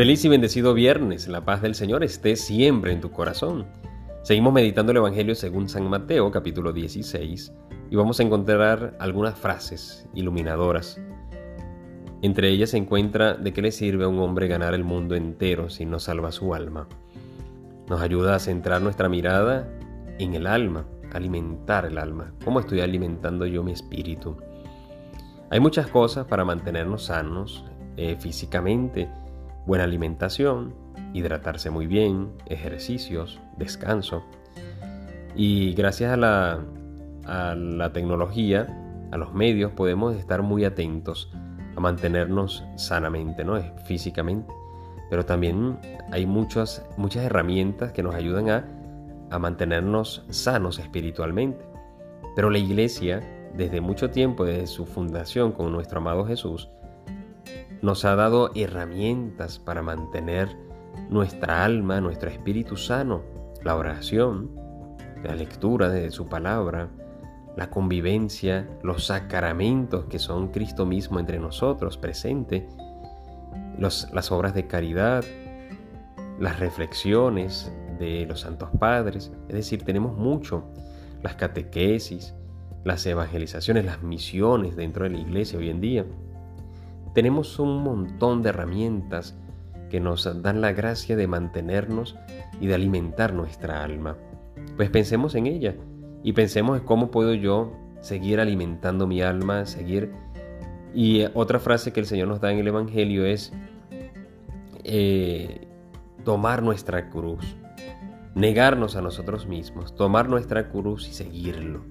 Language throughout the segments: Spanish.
Feliz y bendecido viernes, la paz del Señor esté siempre en tu corazón. Seguimos meditando el Evangelio según San Mateo capítulo 16 y vamos a encontrar algunas frases iluminadoras. Entre ellas se encuentra de qué le sirve a un hombre ganar el mundo entero si no salva su alma. Nos ayuda a centrar nuestra mirada en el alma, alimentar el alma. ¿Cómo estoy alimentando yo mi espíritu? Hay muchas cosas para mantenernos sanos eh, físicamente buena alimentación, hidratarse muy bien, ejercicios, descanso. Y gracias a la, a la tecnología, a los medios, podemos estar muy atentos a mantenernos sanamente, ¿no? físicamente. Pero también hay muchas, muchas herramientas que nos ayudan a, a mantenernos sanos espiritualmente. Pero la iglesia, desde mucho tiempo, desde su fundación con nuestro amado Jesús, nos ha dado herramientas para mantener nuestra alma, nuestro espíritu sano, la oración, la lectura de su palabra, la convivencia, los sacramentos que son Cristo mismo entre nosotros presente, las obras de caridad, las reflexiones de los santos padres, es decir, tenemos mucho, las catequesis, las evangelizaciones, las misiones dentro de la iglesia hoy en día. Tenemos un montón de herramientas que nos dan la gracia de mantenernos y de alimentar nuestra alma. Pues pensemos en ella y pensemos en cómo puedo yo seguir alimentando mi alma, seguir... Y otra frase que el Señor nos da en el Evangelio es eh, tomar nuestra cruz, negarnos a nosotros mismos, tomar nuestra cruz y seguirlo.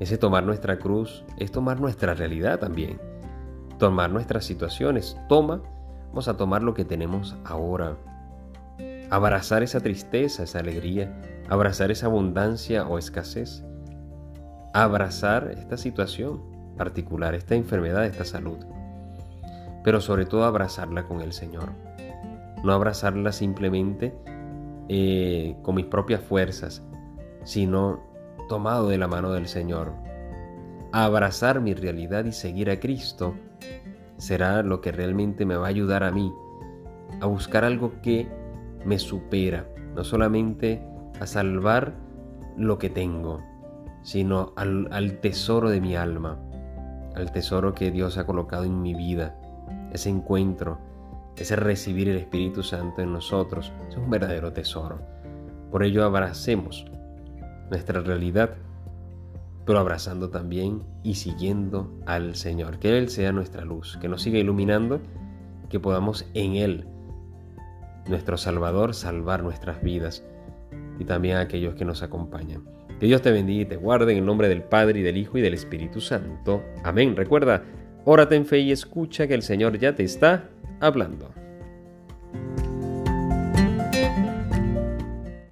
Ese tomar nuestra cruz es tomar nuestra realidad también tomar nuestras situaciones. Toma, vamos a tomar lo que tenemos ahora. Abrazar esa tristeza, esa alegría, abrazar esa abundancia o escasez. Abrazar esta situación particular, esta enfermedad, esta salud. Pero sobre todo abrazarla con el Señor. No abrazarla simplemente eh, con mis propias fuerzas, sino tomado de la mano del Señor. Abrazar mi realidad y seguir a Cristo será lo que realmente me va a ayudar a mí a buscar algo que me supera, no solamente a salvar lo que tengo, sino al, tesoro de mi alma, al tesoro que Dios ha colocado en mi vida, ese encuentro, ese recibir el Espíritu Santo en nosotros, es un verdadero tesoro. Por ello abracemos nuestra realidad pero abrazando también y siguiendo al Señor. Que Él sea nuestra luz, que nos siga iluminando, que podamos en Él, nuestro Salvador, salvar nuestras vidas y también a aquellos que nos acompañan. Que Dios te bendiga y te guarde en el nombre del Padre y del Hijo y del Espíritu Santo. Amén. Recuerda, órate en fe y escucha que el Señor ya te está hablando.